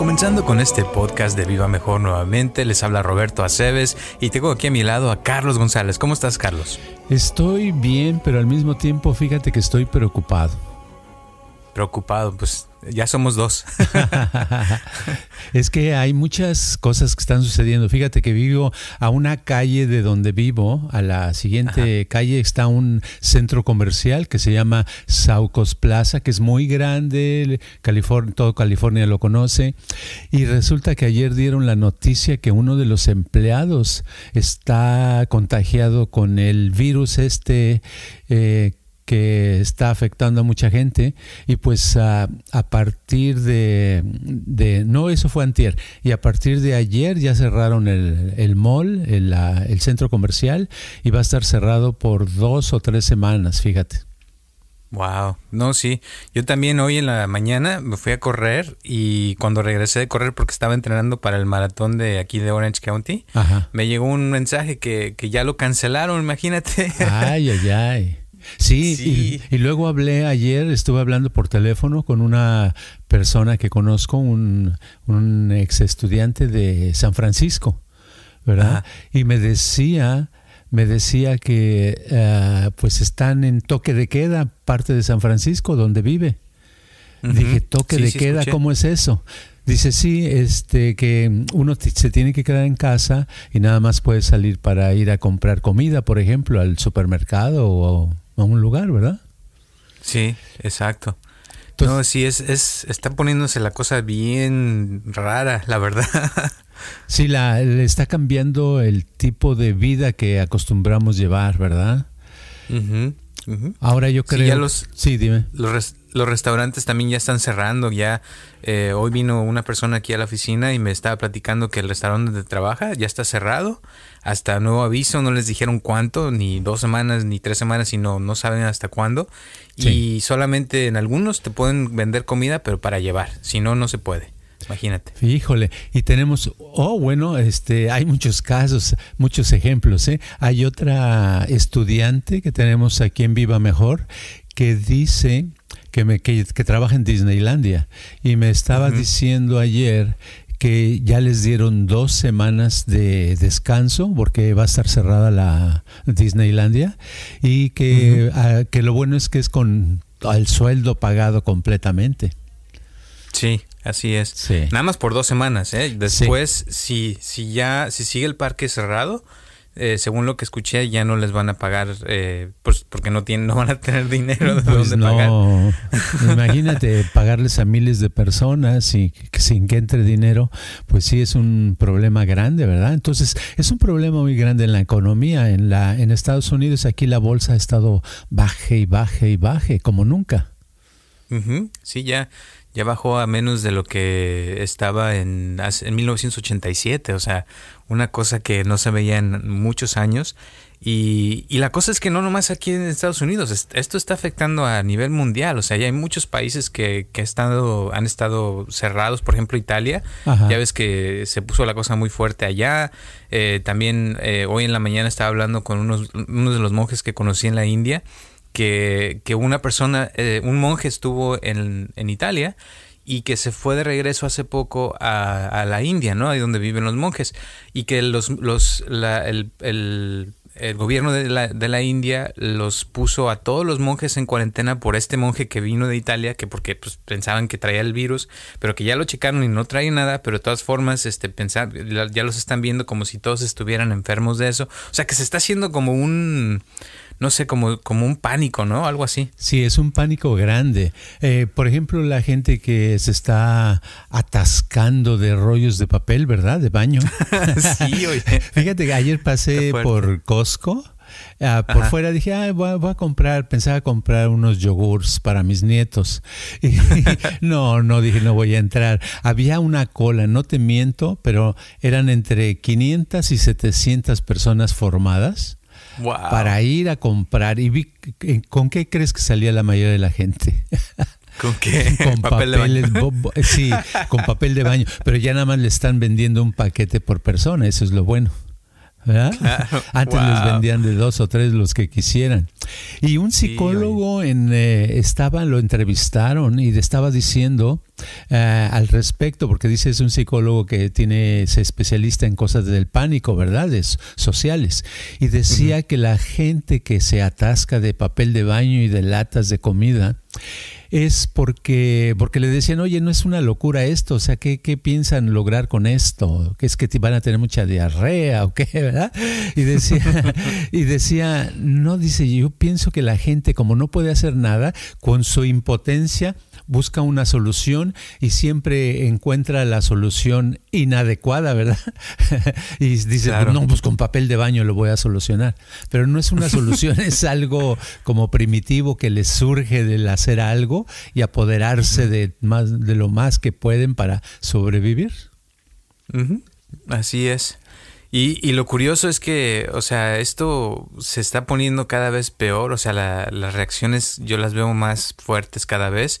Comenzando con este podcast de Viva Mejor nuevamente, les habla Roberto Aceves y tengo aquí a mi lado a Carlos González. ¿Cómo estás, Carlos? Estoy bien, pero al mismo tiempo fíjate que estoy preocupado. Preocupado, pues ya somos dos. es que hay muchas cosas que están sucediendo. Fíjate que vivo a una calle de donde vivo, a la siguiente calle está un centro comercial que se llama Saucos Plaza, que es muy grande, California, todo California lo conoce. Y resulta que ayer dieron la noticia que uno de los empleados está contagiado con el virus este. Eh, que está afectando a mucha gente y pues a, partir de, no, eso fue antier, y a partir de ayer ya cerraron el, el mall, el, el centro comercial y va a estar cerrado por dos o tres semanas, fíjate. Wow, no, sí. Yo también hoy en la mañana me fui a correr y cuando regresé de correr porque estaba entrenando para el maratón de aquí de Orange County, me llegó un mensaje que, que ya lo cancelaron, imagínate. Ay, ay, ay. Sí, Y, luego hablé ayer, estuve hablando por teléfono con una persona que conozco, un, un ex estudiante de San Francisco, ¿verdad? Y me decía, me decía que eh, pues están en toque de queda, parte de San Francisco, donde vive. Dije, toque de queda, ¿cómo es eso? Dice, sí, este, que uno se tiene que quedar en casa y nada más puede salir para ir a comprar comida, por ejemplo, al supermercado o a un lugar, ¿verdad? Sí, exacto. no, sí, es, es, está poniéndose la cosa bien rara, la verdad. sí, la, le está cambiando el tipo de vida que acostumbramos llevar, ¿verdad? Ahora yo creo... Sí, ya los, sí dime. Los, los restaurantes también ya están cerrando, ya eh, hoy vino una persona aquí a la oficina y me estaba platicando que el restaurante donde trabaja ya está cerrado, hasta nuevo aviso, no les dijeron cuánto, ni dos semanas, ni tres semanas, sino no saben hasta cuándo, y solamente en algunos te pueden vender comida, pero para llevar, si no, no se puede. Imagínate. Híjole, y tenemos, oh, bueno, este, hay muchos casos, muchos ejemplos. ¿eh? Hay otra estudiante que tenemos aquí en Viva Mejor que dice que, me, que, trabaja en Disneylandia y me estaba diciendo ayer que ya les dieron dos semanas de descanso porque va a estar cerrada la Disneylandia y que, ah, que lo bueno es que es con el sueldo pagado completamente. Sí, así es. Nada más por dos semanas, ¿eh? Después, si, si ya, si sigue el parque cerrado, eh, según lo que escuché, ya no les van a pagar, eh, pues porque no tienen, no van a tener dinero de pues dónde pagar. Imagínate pagarles a miles de personas y sin que entre dinero, pues sí es un problema grande, ¿verdad? Entonces es un problema muy grande en la economía. En la, en Estados Unidos aquí la bolsa ha estado baje y baje y baje como nunca. Sí, ya ya bajó a menos de lo que estaba en, en 1987, o sea, una cosa que no se veía en muchos años. Y, y, la cosa es que no nomás aquí en Estados Unidos, esto está afectando a nivel mundial, o sea, ya hay muchos países que, que estado, han estado cerrados, por ejemplo Italia, ya ves que se puso la cosa muy fuerte allá, eh, también eh, hoy en la mañana estaba hablando con unos, unos de los monjes que conocí en la India que, una persona, eh, un monje estuvo en, en, Italia y que se fue de regreso hace poco a, la India, ¿no? Ahí donde viven los monjes. Y que los, los, el, el, gobierno de la, de la, India los puso a todos los monjes en cuarentena por este monje que vino de Italia, que porque pues, pensaban que traía el virus, pero que ya lo checaron y no trae nada, pero de todas formas este, pensar, ya los están viendo como si todos estuvieran enfermos de eso. O sea que se está haciendo como un no sé, como, como un pánico, ¿no? Algo así. Sí, es un pánico grande. Eh, por ejemplo, la gente que se está atascando de rollos de papel, ¿verdad? De baño. sí, oye. Fíjate que ayer pasé por Costco Ah, por fuera dije, ah, voy, a, comprar, pensaba comprar unos yogurts para mis nietos. Y no, no dije, no voy a entrar. Había una cola, no te miento, pero eran entre 500 y 700 personas formadas. Para ir a comprar. ¿Y vi, con qué crees que salía la mayoría de la gente? ¿Con qué? Con papel de baño. Sí, con papel de baño. Pero ya nada más le están vendiendo un paquete por persona, eso es lo bueno. Antes les vendían de dos o tres los que quisieran. Y un psicólogo en, eh, estaba, lo entrevistaron y estaba diciendo eh, al respecto, porque dice es un psicólogo que tiene, se especialista en cosas del pánico, ¿verdades? Sociales. Y decía que la gente que se atasca de papel de baño y de latas de comida, es porque, porque le decían, oye, no es una locura esto, o sea, ¿qué, piensan lograr con esto? ¿Que es que van a tener mucha diarrea o qué, verdad? Y decía, y decía, no, dice, yo pienso que la gente, como no puede hacer nada, con su impotencia, busca una solución y siempre encuentra la solución inadecuada, ¿verdad? y dice, pues no, pues con papel de baño lo voy a solucionar. Pero no es una solución, es algo como primitivo que les surge del hacer algo y apoderarse de, más, de lo más que pueden para sobrevivir. Así es. Y, y, lo curioso es que, o sea, esto se está poniendo cada vez peor, o sea, las reacciones yo las veo más fuertes cada vez.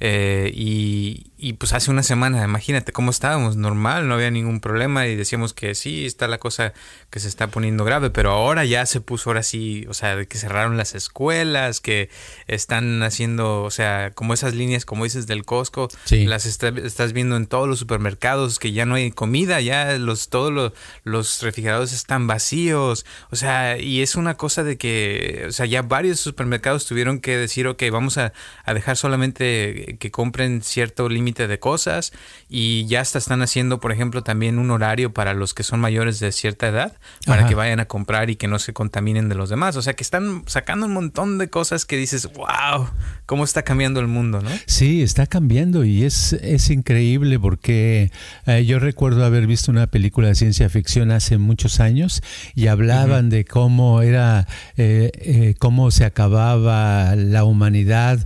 Eh, y, y, pues hace una semana, imagínate cómo estábamos, normal, no había ningún problema y decíamos que sí, está la cosa que se está poniendo grave, pero ahora ya se puso ahora sí, o sea, que cerraron las escuelas, que están haciendo, o sea, como esas líneas, como dices, del Costco, las estás viendo en todos los supermercados, que ya no hay comida, ya los, todos los, los refrigeradores están vacíos, o sea, y es una cosa de que, o sea, ya varios supermercados tuvieron que decir, ok, vamos a, a dejar solamente que compren cierto límite de cosas y ya hasta están haciendo, por ejemplo, también un horario para los que son mayores de cierta edad para que vayan a comprar y que no se contaminen de los demás. O sea, que están sacando un montón de cosas que dices, wow, cómo está cambiando el mundo, ¿no? Sí, está cambiando y es, es increíble porque eh, yo recuerdo haber visto una película de ciencia ficción hace muchos años y hablaban de cómo era, eh, eh, cómo se acababa la humanidad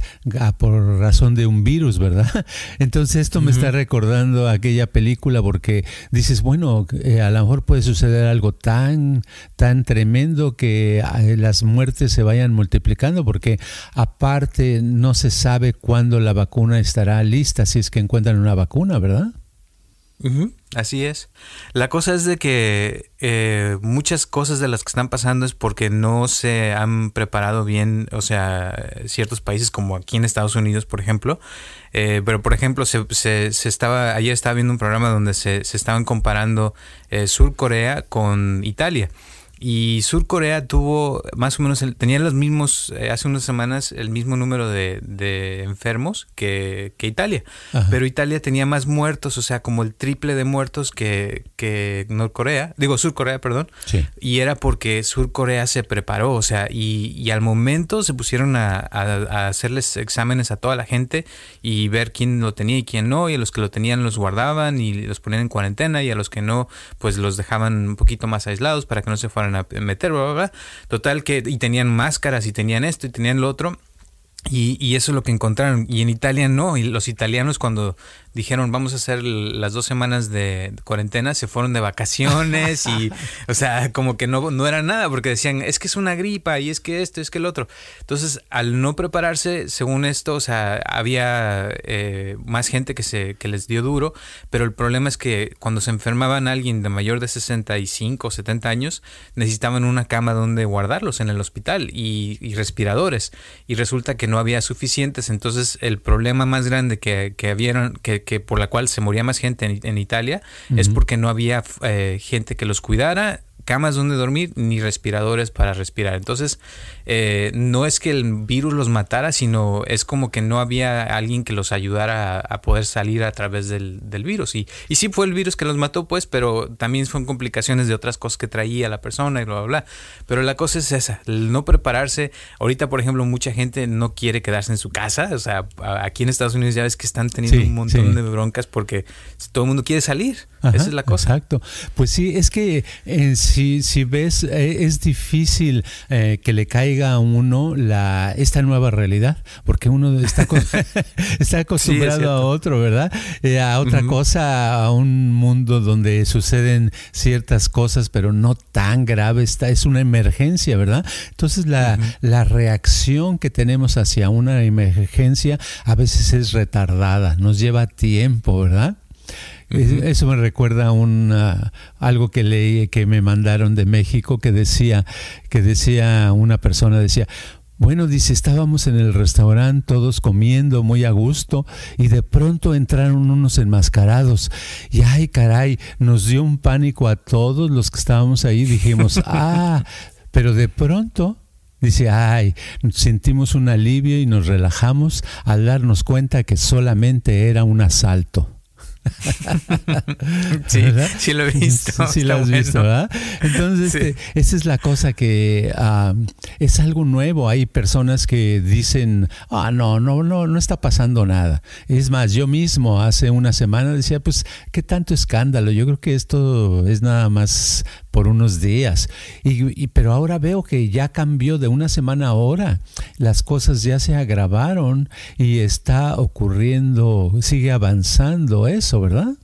por razón de un virus, ¿verdad? Entonces esto me está recordando aquella película porque dices, bueno, eh, a lo mejor puede suceder algo tan, tan tremendo que eh, las muertes se vayan multiplicando porque aparte no se sabe cuándo la vacuna estará lista, si es que encuentran una vacuna, ¿verdad? Así es. La cosa es de que eh, muchas cosas de las que están pasando es porque no se han preparado bien, o sea, ciertos países como aquí en Estados Unidos, por ejemplo. Eh, pero, por ejemplo, se, se, estaba, ayer estaba viendo un programa donde se, se estaban comparando eh, Sur Corea con Italia. Y Sur Corea tuvo más o menos, tenía los mismos, eh, hace unas semanas, el mismo número de, de enfermos que, que Italia. Pero Italia tenía más muertos, o sea, como el triple de muertos que, que Norcorea, digo Sur Corea, perdón. Y era porque Sur Corea se preparó, o sea, y, y al momento se pusieron a, a, hacerles exámenes a toda la gente y ver quién lo tenía y quién no. Y a los que lo tenían los guardaban y los ponían en cuarentena y a los que no, pues los dejaban un poquito más aislados para que no se fueran a meter, bla, bla, Total que, y tenían máscaras y tenían esto y tenían lo otro. Y, y, eso es lo que encontraron. Y en Italia no. Y los italianos cuando dijeron vamos a hacer las dos semanas de cuarentena, se fueron de vacaciones y, o sea, como que no, no era nada porque decían es que es una gripa y es que esto, es que el otro. Entonces, al no prepararse, según esto, o sea, había eh, más gente que, se, que les dio duro, pero el problema es que cuando se enfermaban alguien de mayor de 65 o 70 años, necesitaban una cama donde guardarlos en el hospital y, y respiradores. Y resulta que no había suficientes, entonces el problema más grande que, que habían, que, que, por la cual se moría más gente en, Italia es porque no había eh, gente que los cuidara camas donde dormir ni respiradores para respirar. Entonces, eh, no es que el virus los matara, sino es como que no había alguien que los ayudara a, poder salir a través del, virus. Y, y sí fue el virus que los mató, pues, pero también son complicaciones de otras cosas que traía la persona y bla, bla, bla. Pero la cosa es esa, el no prepararse. Ahorita, por ejemplo, mucha gente no quiere quedarse en su casa. O sea, aquí en Estados Unidos ya ves que están teniendo un montón de broncas porque todo el mundo quiere salir. Esa es la cosa. Exacto. Pues sí, es que en si, si ves, eh, es difícil eh, que le caiga a uno la, esta nueva realidad, porque uno está, está acostumbrado a otro, ¿verdad? Eh, a otra cosa, a un mundo donde suceden ciertas cosas, pero no tan graves, es una emergencia, ¿verdad? Entonces la, la reacción que tenemos hacia una emergencia a veces es retardada, nos lleva tiempo, ¿verdad? Eso me recuerda a algo que leí que me mandaron de México que decía que decía una persona decía bueno, dice, estábamos en el restaurante todos comiendo muy a gusto y de pronto entraron unos enmascarados y ay caray, nos dio un pánico a todos los que estábamos ahí, dijimos, ah, pero de pronto Dice, ay, sentimos un alivio y nos relajamos al darnos cuenta que solamente era un asalto. sí, sí lo he visto. Sí, lo has visto, ¿verdad? Entonces, este, esa es la cosa que es algo nuevo. Hay personas que dicen, ah, no, no, no, no está pasando nada. Es más, yo mismo hace una semana decía, pues, ¿qué tanto escándalo? Yo creo que esto es nada más por unos días. Y, pero ahora veo que ya cambió de una semana a hora. Las cosas ya se agravaron y está ocurriendo, sigue avanzando eso, ¿verdad?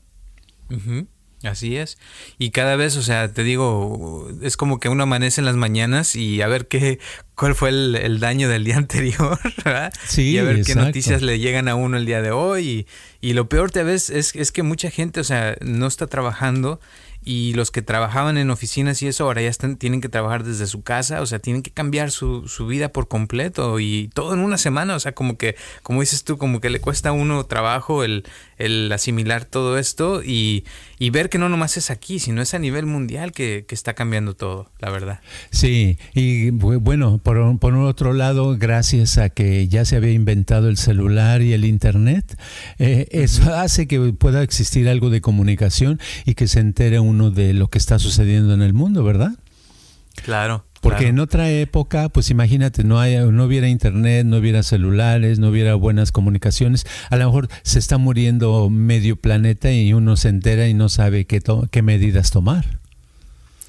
Así es. Y cada vez, o sea, te digo, es como que uno amanece en las mañanas y a ver qué, cuál fue el, daño del día anterior, ¿verdad? Sí, y a ver qué noticias le llegan a uno el día de hoy. Y, y lo peor te ves es, es que mucha gente, o sea, no está trabajando y los que trabajaban en oficinas y eso ahora ya están, tienen que trabajar desde su casa, o sea, tienen que cambiar su, su, vida por completo y todo en una semana, o sea, como que, como dices tú, como que le cuesta a uno trabajo el, el asimilar todo esto y, y, ver que no nomás es aquí, sino es a nivel mundial que, que está cambiando todo, la verdad. Sí, y bueno, por, por otro lado, gracias a que ya se había inventado el celular y el Internet, eh, eso hace que pueda existir algo de comunicación y que se entere un de lo que está sucediendo en el mundo, ¿verdad? Claro. Porque en otra época, pues imagínate, no, hay, no hubiera internet, no hubiera celulares, no hubiera buenas comunicaciones. A lo mejor se está muriendo medio planeta y uno se entera y no sabe qué, qué medidas tomar.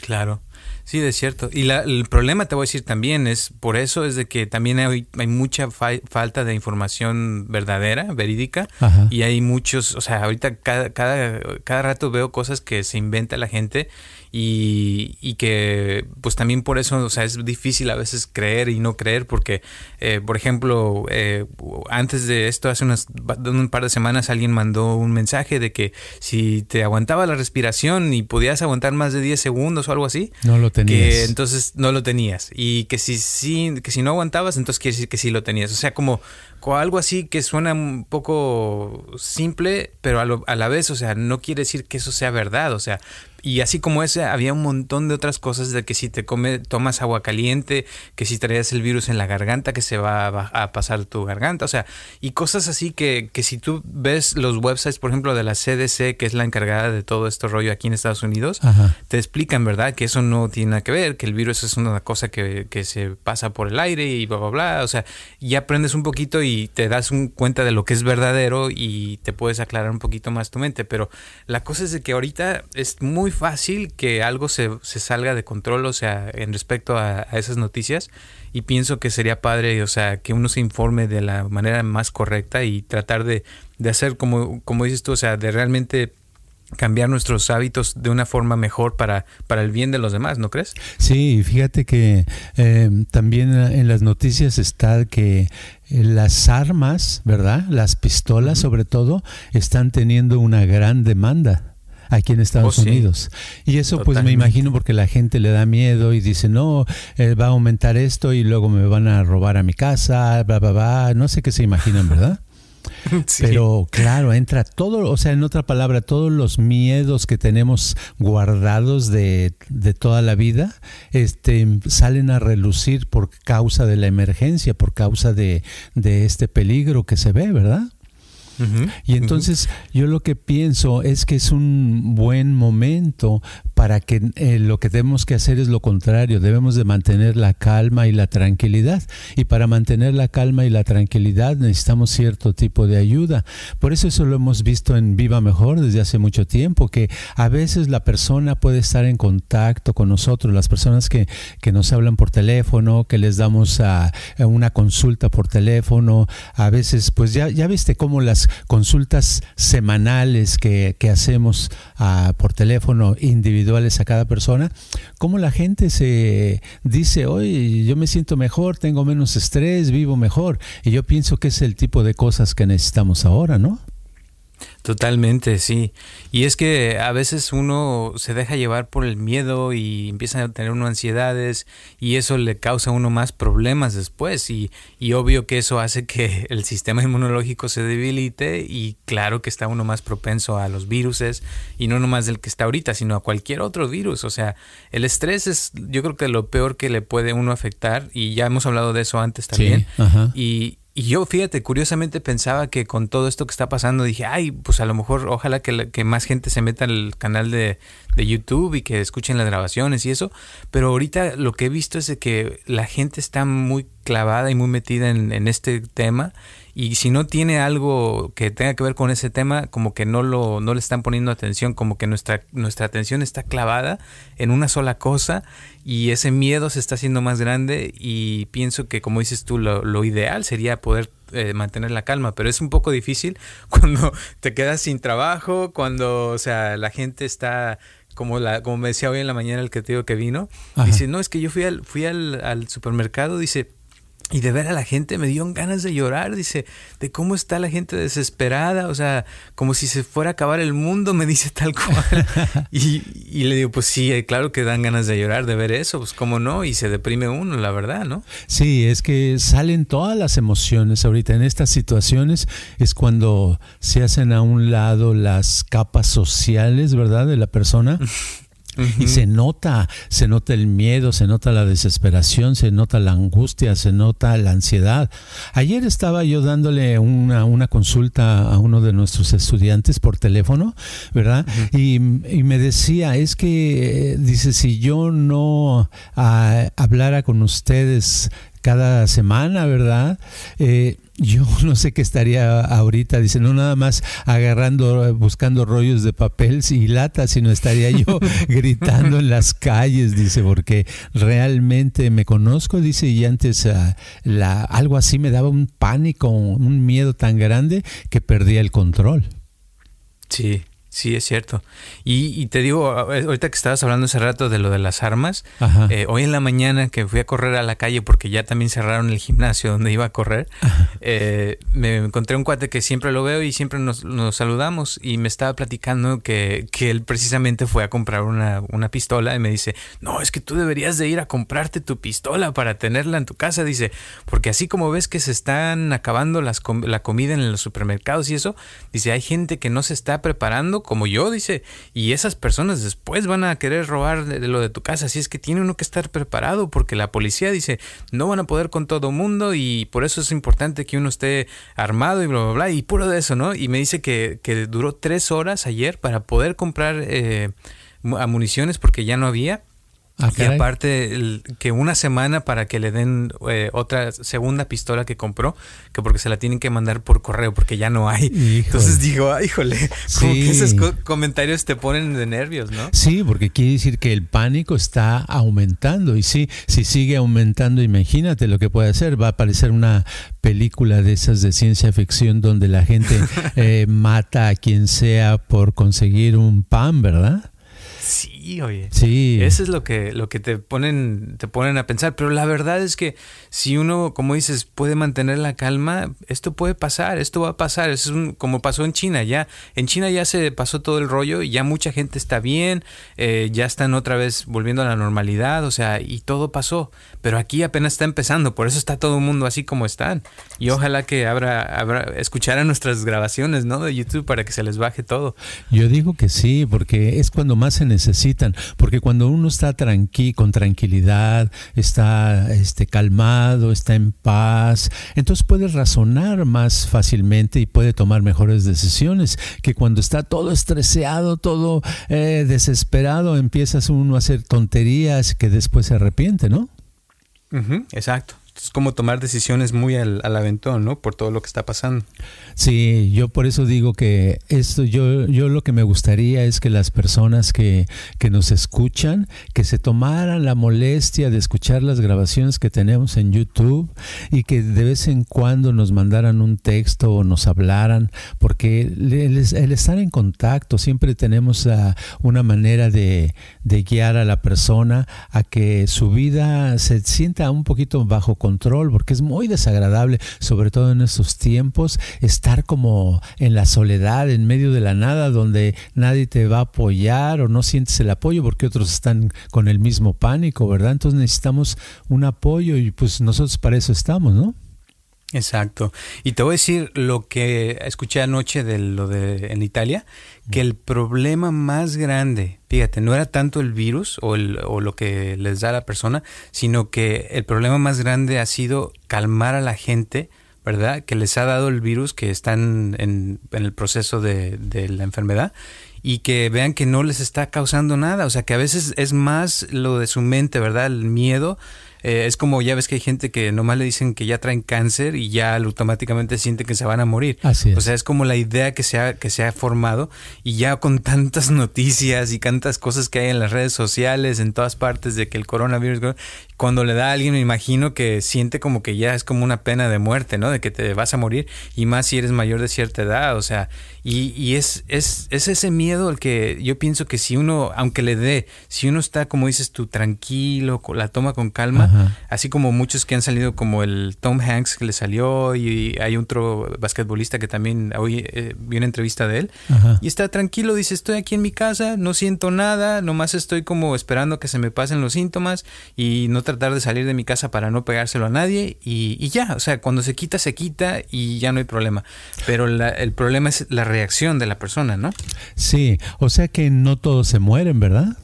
Claro. Sí, de cierto. Y el problema, te voy a decir también, es por eso es de que también hay, hay mucha falta de información verdadera, verídica, y hay muchos, o sea, ahorita cada, cada, cada rato veo cosas que se inventa la gente y, y, que pues también por eso, o sea, es difícil a veces creer y no creer porque, eh, por ejemplo, eh, antes de esto, hace unas, un par de semanas alguien mandó un mensaje de que si te aguantaba la respiración y podías aguantar más de 10 segundos o algo así, no lo tenías. Que entonces no lo tenías y que si, si, que si no aguantabas, entonces quiere decir que sí lo tenías. O sea, como algo así que suena un poco simple, pero a, a, la vez, o sea, no quiere decir que eso sea verdad, o sea, y así como ese, había un montón de otras cosas de que si te come, tomas agua caliente, que si traías el virus en la garganta, que se va a, pasar tu garganta, o sea, y cosas así que, que si tú ves los websites, por ejemplo, de la CDC, que es la encargada de todo este rollo aquí en Estados Unidos, te explican, ¿verdad? Que eso no tiene nada que ver, que el virus es una cosa que, que se pasa por el aire y bla, bla, bla, o sea, ya aprendes un poquito y te das un cuenta de lo que es verdadero y te puedes aclarar un poquito más tu mente, pero la cosa es de que ahorita es muy fácil que algo se, salga de control, o sea, en respecto a, esas noticias. Y pienso que sería padre, o sea, que uno se informe de la manera más correcta y tratar de, de hacer, como, como dices tú, o sea, de realmente cambiar nuestros hábitos de una forma mejor para, para el bien de los demás, ¿no crees? Sí, fíjate que eh, también en las noticias está que las armas, ¿verdad? Las pistolas sobre todo, están teniendo una gran demanda aquí en Estados oh, Unidos. Y eso pues me imagino porque la gente le da miedo y dice, no, eh, va a aumentar esto y luego me van a robar a mi casa, bla, bla, bla. No sé qué se imaginan, ¿verdad? Pero claro, entra todo, o sea, en otra palabra, todos los miedos que tenemos guardados de, de, toda la vida, este, salen a relucir por causa de la emergencia, por causa de, de este peligro que se ve, ¿verdad? y entonces yo lo que pienso es que es un buen momento para que eh, lo que tenemos que hacer es lo contrario, debemos de mantener la calma y la tranquilidad. Y para mantener la calma y la tranquilidad necesitamos cierto tipo de ayuda. Por eso eso lo hemos visto en Viva Mejor desde hace mucho tiempo, que a veces la persona puede estar en contacto con nosotros, las personas que, que nos hablan por teléfono, que les damos una consulta por teléfono, a veces pues ya, ya viste cómo las consultas semanales que, que hacemos ah, por teléfono individuales a cada persona, cómo la gente se dice, hoy yo me siento mejor, tengo menos estrés, vivo mejor. Y yo pienso que es el tipo de cosas que necesitamos ahora, ¿no? Totalmente, sí. Y es que a veces uno se deja llevar por el miedo y empieza a tener uno ansiedades y eso le causa a uno más problemas después y, y obvio que eso hace que el sistema inmunológico se debilite y claro que está uno más propenso a los viruses y no nomás del que está ahorita, sino a cualquier otro virus. O sea, el estrés es yo creo que lo peor que le puede uno afectar y ya hemos hablado de eso antes también. y, y yo, fíjate, curiosamente pensaba que con todo esto que está pasando, dije, ay, pues a lo mejor, ojalá que, que más gente se meta al canal de, de, YouTube y que escuchen las grabaciones y eso. Pero ahorita lo que he visto es de que la gente está muy clavada y muy metida en, en este tema y si no tiene algo que tenga que ver con ese tema, como que no lo no le están poniendo atención, como que nuestra nuestra atención está clavada en una sola cosa y ese miedo se está haciendo más grande y pienso que como dices tú lo, lo ideal sería poder eh, mantener la calma, pero es un poco difícil cuando te quedas sin trabajo, cuando o sea, la gente está como la como me decía hoy en la mañana el que te digo que vino, dice, "No, es que yo fui al fui al, al supermercado", dice, y de ver a la gente me dio ganas de llorar, dice, de cómo está la gente desesperada, o sea, como si se fuera a acabar el mundo, me dice tal cual. y, y, le digo, pues sí, eh, claro que dan ganas de llorar, de ver eso, pues cómo no, y se deprime uno, la verdad, ¿no? Sí, es que salen todas las emociones ahorita en estas situaciones, es cuando se hacen a un lado las capas sociales, ¿verdad? De la persona. Y se nota, se nota el miedo, se nota la desesperación, se nota la angustia, se nota la ansiedad. Ayer estaba yo dándole una, una consulta a uno de nuestros estudiantes por teléfono, ¿verdad? y, y, me decía, es que, dice, si yo no ah, hablara con ustedes cada semana, ¿verdad? Eh, yo no sé qué estaría ahorita, dice, no nada más agarrando, buscando rollos de papel y latas, sino estaría yo gritando en las calles, dice, porque realmente me conozco, dice, y antes uh, la, algo así me daba un pánico, un miedo tan grande que perdía el control. Sí, Sí, es cierto. Y, y, te digo, ahorita que estabas hablando hace rato de lo de las armas, eh, hoy en la mañana que fui a correr a la calle porque ya también cerraron el gimnasio donde iba a correr, eh, me encontré un cuate que siempre lo veo y siempre nos, nos saludamos y me estaba platicando que, que, él precisamente fue a comprar una, una pistola y me dice, no, es que tú deberías de ir a comprarte tu pistola para tenerla en tu casa, dice, porque así como ves que se están acabando las, la comida en los supermercados y eso, dice, hay gente que no se está preparando como yo, dice, y esas personas después van a querer robar de, lo de tu casa, así es que tiene uno que estar preparado porque la policía dice, no van a poder con todo mundo y por eso es importante que uno esté armado y bla, bla, bla, y puro de eso, ¿no? Y me dice que, que duró tres horas ayer para poder comprar eh, municiones porque ya no había Ah, y aparte, el, que una semana para que le den eh, otra segunda pistola que compró, que porque se la tienen que mandar por correo, porque ya no hay. Entonces digo, ah, híjole, como que esos comentarios te ponen de nervios, ¿no? Sí, porque quiere decir que el pánico está aumentando. Y sí, si sigue aumentando, imagínate lo que puede hacer. Va a aparecer una película de esas de ciencia ficción donde la gente eh, mata a quien sea por conseguir un pan, ¿verdad? Sí, oye. Sí. Eso es lo que, lo que te ponen, te ponen a pensar. Pero la verdad es que si uno, como dices, puede mantener la calma, esto puede pasar, esto va a pasar. Es un, como pasó en China, ya. En China ya se pasó todo el rollo y ya mucha gente está bien, eh, ya están otra vez volviendo a la normalidad, o sea, y todo pasó. Pero aquí apenas está empezando, por eso está todo el mundo así como están. Y ojalá que abra, abra, escucharan nuestras grabaciones, ¿no? De YouTube para que se les baje todo. Yo digo que sí, porque es cuando más se necesita porque cuando uno está tranqui con tranquilidad, está este, calmado, está en paz, entonces puede razonar más fácilmente y puede tomar mejores decisiones que cuando está todo estresado, todo eh, desesperado, empiezas uno a hacer tonterías que después se arrepiente, ¿no? exacto es como tomar decisiones muy al, al, aventón, ¿no? Por todo lo que está pasando. Sí, yo por eso digo que esto, yo, yo lo que me gustaría es que las personas que, que nos escuchan, que se tomaran la molestia de escuchar las grabaciones que tenemos en YouTube y que de vez en cuando nos mandaran un texto o nos hablaran, porque el, el estar en contacto, siempre tenemos uh, una manera de, de guiar a la persona a que su vida se sienta un poquito bajo control control, porque es muy desagradable, sobre todo en estos tiempos, estar como en la soledad, en medio de la nada, donde nadie te va a apoyar o no sientes el apoyo porque otros están con el mismo pánico, ¿verdad? Entonces necesitamos un apoyo y pues nosotros para eso estamos, ¿no? Exacto. Y te voy a decir lo que escuché anoche de lo de en Italia, que el problema más grande, fíjate, no era tanto el virus o, el, o lo que les da a la persona, sino que el problema más grande ha sido calmar a la gente, ¿verdad? Que les ha dado el virus, que están en, el proceso de, de la enfermedad y que vean que no les está causando nada, o sea, que a veces es más lo de su mente, ¿verdad? El miedo eh, es como ya ves que hay gente que nomás le dicen que ya traen cáncer y ya automáticamente sienten que se van a morir. Así O sea, es como la idea que se, ha, que se ha formado y ya con tantas noticias y tantas cosas que hay en las redes sociales, en todas partes de que el coronavirus, cuando le da a alguien me imagino que siente como que ya es como una pena de muerte, ¿no? De que te vas a morir y más si eres mayor de cierta edad, o sea, y, y es, es, es ese miedo el que yo pienso que si uno, aunque le dé, si uno está, como dices tú, tranquilo, la toma con calma, Así como muchos que han salido, como el Tom Hanks que le salió, y hay otro basquetbolista que también hoy eh, vi una entrevista de él, y está tranquilo, dice, estoy aquí en mi casa, no siento nada, nomás estoy como esperando que se me pasen los síntomas y no tratar de salir de mi casa para no pegárselo a nadie, y, ya, o sea, cuando se quita, se quita y ya no hay problema. Pero el problema es la reacción de la persona, ¿no? Sí, o sea que no todos se mueren, ¿verdad?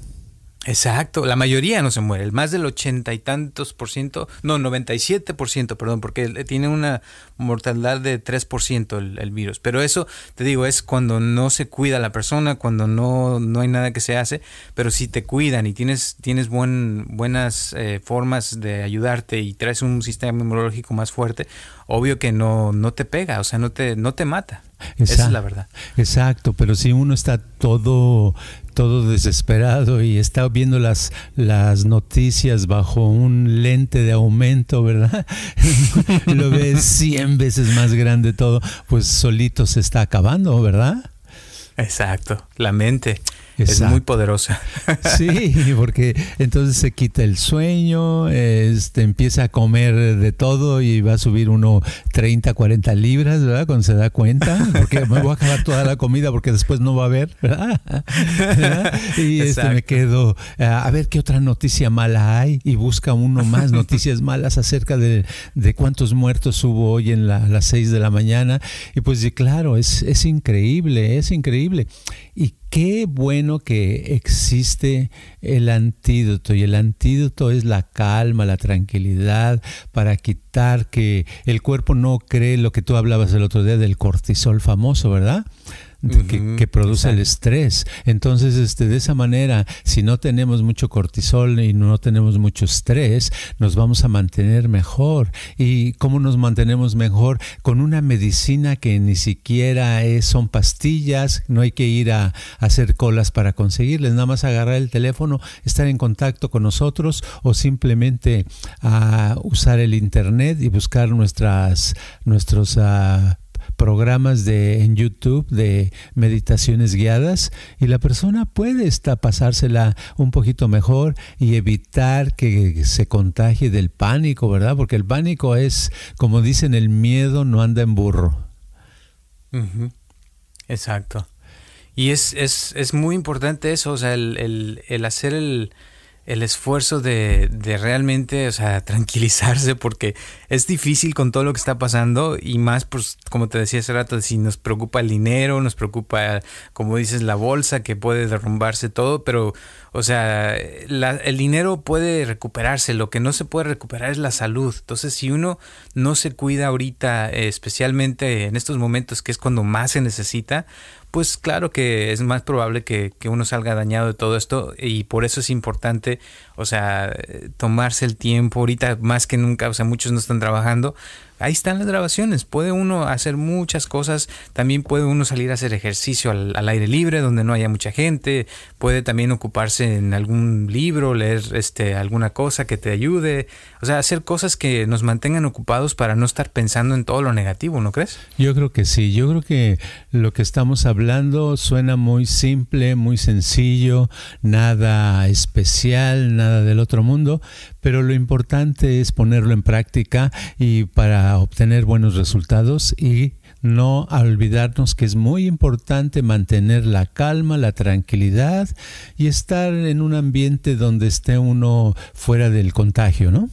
Exacto, la mayoría no se muere, el más del ochenta y tantos por ciento, no, 97 por ciento, perdón, porque tiene una mortalidad de 3 por ciento el, virus. Pero eso, te digo, es cuando no se cuida la persona, cuando no, no hay nada que se hace, pero si te cuidan y tienes, tienes buen, buenas eh, formas de ayudarte y traes un sistema inmunológico más fuerte, obvio que no, no te pega, o sea, no te, no te mata. Esa es la verdad. Exacto, pero si uno está todo todo desesperado y está viendo las, las noticias bajo un lente de aumento, ¿verdad? Lo ves 100 veces más grande todo, pues solito se está acabando, ¿verdad? Exacto, la mente. Es muy poderosa. Sí, porque entonces se quita el sueño, este, empieza a comer de todo y va a subir uno 30, 40 libras, ¿verdad? Cuando se da cuenta, porque me voy a acabar toda la comida porque después no va a haber, ¿verdad? Y este, me quedo a ver qué otra noticia mala hay y busca uno más noticias malas acerca de, de cuántos muertos hubo hoy en las 6 de la mañana. Y pues claro, es, es increíble, es increíble. Y qué bueno que existe el antídoto y el antídoto es la calma, la tranquilidad para quitar que el cuerpo no cree lo que tú hablabas el otro día del cortisol famoso, ¿verdad? Que, produce el estrés. Entonces, este, de esa manera, si no tenemos mucho cortisol y no tenemos mucho estrés, nos vamos a mantener mejor. ¿Y cómo nos mantenemos mejor? Con una medicina que ni siquiera es, son pastillas, no hay que ir a, hacer colas para conseguirles, nada más agarrar el teléfono, estar en contacto con nosotros o simplemente a usar el internet y buscar nuestras, nuestros uh, programas de, en YouTube de meditaciones guiadas y la persona puede estar, pasársela un poquito mejor y evitar que se contagie del pánico, ¿verdad? Porque el pánico es, como dicen, el miedo no anda en burro. Exacto. Y es, es, es, muy importante eso, o sea, el, el, el hacer el, el esfuerzo de, de, realmente, o sea, tranquilizarse porque es difícil con todo lo que está pasando y más, pues, como te decía hace rato, si nos preocupa el dinero, nos preocupa, como dices, la bolsa que puede derrumbarse todo, pero, o sea, el dinero puede recuperarse, lo que no se puede recuperar es la salud. Entonces, si uno no se cuida ahorita, especialmente en estos momentos que es cuando más se necesita, pues claro que es más probable que, que, uno salga dañado de todo esto y por eso es importante, o sea, tomarse el tiempo, ahorita más que nunca, o sea, muchos no están trabajando, ahí están las grabaciones. Puede uno hacer muchas cosas. También puede uno salir a hacer ejercicio al, aire libre donde no haya mucha gente. Puede también ocuparse en algún libro, leer este, alguna cosa que te ayude. O sea, hacer cosas que nos mantengan ocupados para no estar pensando en todo lo negativo, ¿no crees? Yo creo que sí. Yo creo que lo que estamos hablando suena muy simple, muy sencillo, nada especial, nada del otro mundo, pero lo importante es ponerlo en práctica y para obtener buenos resultados y no olvidarnos que es muy importante mantener la calma, la tranquilidad y estar en un ambiente donde esté uno fuera del contagio, ¿no?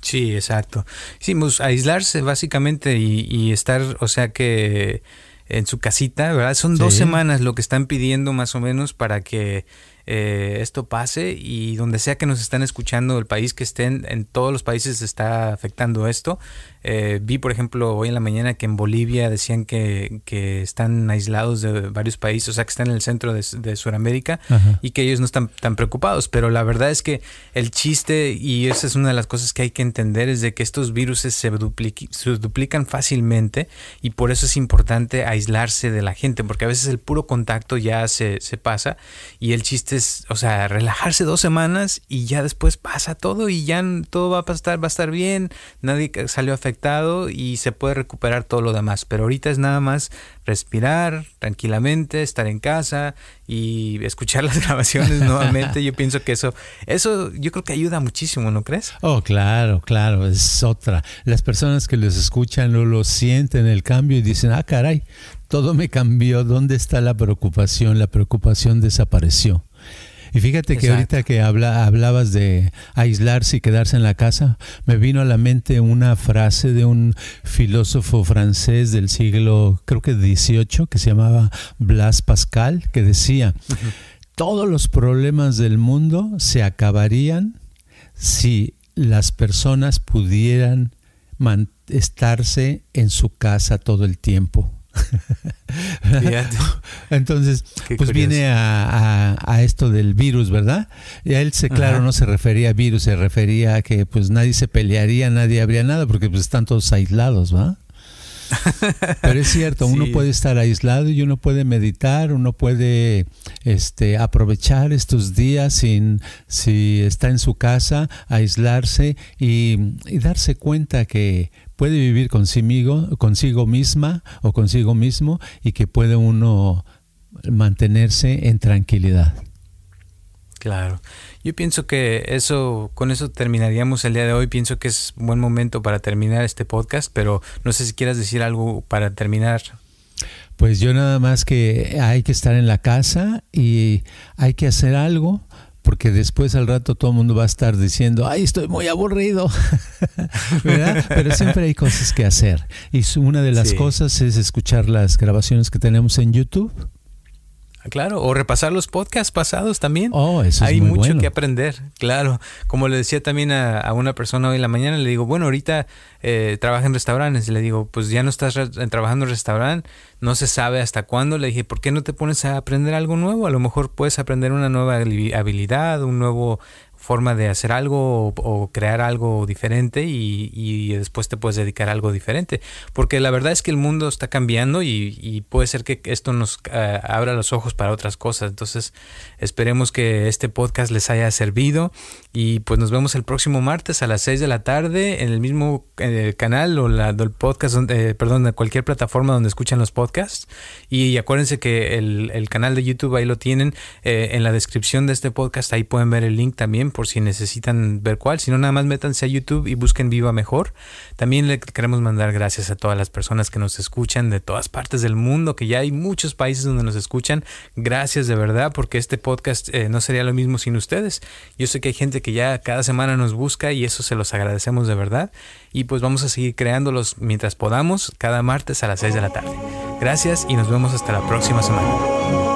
Sí, exacto. Sí, pues, aislarse básicamente y, estar, o sea que en su casita, ¿verdad? Son dos semanas lo que están pidiendo más o menos para que eh, esto pase y donde sea que nos están escuchando, el país que estén, en todos los países está afectando esto. Eh, vi, por ejemplo, hoy en la mañana que en Bolivia decían que, que están aislados de varios países, o sea, que están en el centro de, de Sudamérica y que ellos no están tan preocupados. Pero la verdad es que el chiste, y esa es una de las cosas que hay que entender, es de que estos virus se, se duplican fácilmente y por eso es importante aislarse de la gente, porque a veces el puro contacto ya se, se pasa y el chiste es, o sea, relajarse dos semanas y ya después pasa todo y ya todo va a estar, va a estar bien, nadie salió afectado y se puede recuperar todo lo demás. Pero ahorita es nada más respirar tranquilamente, estar en casa y escuchar las grabaciones nuevamente. Yo pienso que eso, eso yo creo que ayuda muchísimo, ¿no crees? Oh, claro, claro, es otra. Las personas que los escuchan lo, lo sienten el cambio y dicen, ah, caray, todo me cambió. ¿Dónde está la preocupación? La preocupación desapareció. Y fíjate que ahorita que habla, hablabas de aislarse y quedarse en la casa, me vino a la mente una frase de un filósofo francés del siglo, creo que XVIII, que se llamaba Blas Pascal, que decía, todos los problemas del mundo se acabarían si las personas pudieran estarse en su casa todo el tiempo. Entonces, pues viene a, esto del virus, ¿verdad? Y a él, se, claro, no se refería a virus, se refería a que pues nadie se pelearía, nadie habría nada, porque pues están todos aislados, ¿va? Pero es cierto, uno puede estar aislado y uno puede meditar, uno puede este, aprovechar estos días sin, si está en su casa, aislarse y, y darse cuenta que puede vivir consigo, consigo misma o consigo mismo y que puede uno mantenerse en tranquilidad. Claro. Yo pienso que eso, con eso terminaríamos el día de hoy. Pienso que es buen momento para terminar este podcast, pero no sé si quieras decir algo para terminar. Pues yo nada más que hay que estar en la casa y hay que hacer algo porque después al rato todo el mundo va a estar diciendo, ay, estoy muy aburrido, Pero siempre hay cosas que hacer. Y una de las cosas es escuchar las grabaciones que tenemos en YouTube. Claro, o repasar los podcasts pasados también. Oh, eso Hay es muy mucho bueno. que aprender, claro. Como le decía también a, una persona hoy en la mañana, le digo, bueno, ahorita eh, trabaja en restaurantes. Y le digo, pues ya no estás trabajando en restaurante, no se sabe hasta cuándo. Le dije, ¿por qué no te pones a aprender algo nuevo? A lo mejor puedes aprender una nueva habilidad, un nuevo forma de hacer algo o, crear algo diferente y, después te puedes dedicar a algo diferente. Porque la verdad es que el mundo está cambiando y, puede ser que esto nos eh, abra los ojos para otras cosas. Entonces esperemos que este podcast les haya servido y pues nos vemos el próximo martes a las 6 de la tarde en el mismo eh, canal o la, del podcast, eh, perdón, de cualquier plataforma donde escuchan los podcasts. Y acuérdense que el, canal de YouTube ahí lo tienen en la descripción de este podcast, ahí pueden ver el link también por si necesitan ver cuál. Si no, nada más métanse a YouTube y busquen Viva Mejor. También le queremos mandar gracias a todas las personas que nos escuchan de todas partes del mundo, que ya hay muchos países donde nos escuchan. Gracias de verdad, porque este podcast eh, no sería lo mismo sin ustedes. Yo sé que hay gente que ya cada semana nos busca y eso se los agradecemos de verdad. Y pues vamos a seguir creándolos mientras podamos, cada martes a las 6 de la tarde. Gracias y nos vemos hasta la próxima semana.